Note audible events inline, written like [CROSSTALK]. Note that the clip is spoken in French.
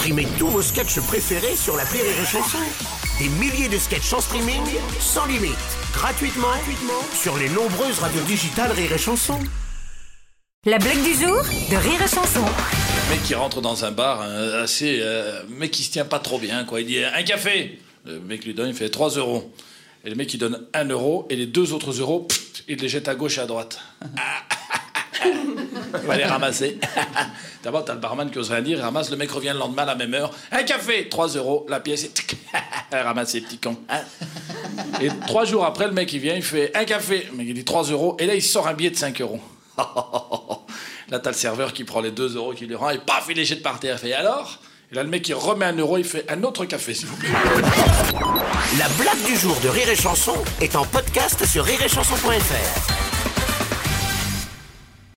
Streamez tous vos sketchs préférés sur la Rire et Chanson. Des milliers de sketchs en streaming, sans limite, gratuitement, gratuitement sur les nombreuses radios digitales Rire et Chanson. La blague du jour de Rire et Chanson. mec qui rentre dans un bar assez euh, mec qui se tient pas trop bien quoi il dit un café le mec lui donne il fait 3 euros et le mec il donne 1 euro et les deux autres euros pff, il les jette à gauche et à droite il va les ramasser [LAUGHS] d'abord t'as le barman qui ose rien dire il ramasse le mec revient le lendemain à la même heure un café 3 euros la pièce [LAUGHS] ramasse ses petits cons hein. et trois jours après le mec il vient il fait un café mec il dit 3 euros et là il sort un billet de 5 euros [LAUGHS] Là, t'as le serveur qui prend les 2 euros qu'il lui rend et paf, il les jette par terre. Il fait alors? Et là, le mec, il remet un euro, il fait un autre café, s'il vous plaît. La blague du jour de Rire et Chanson est en podcast sur rireetchanson.fr.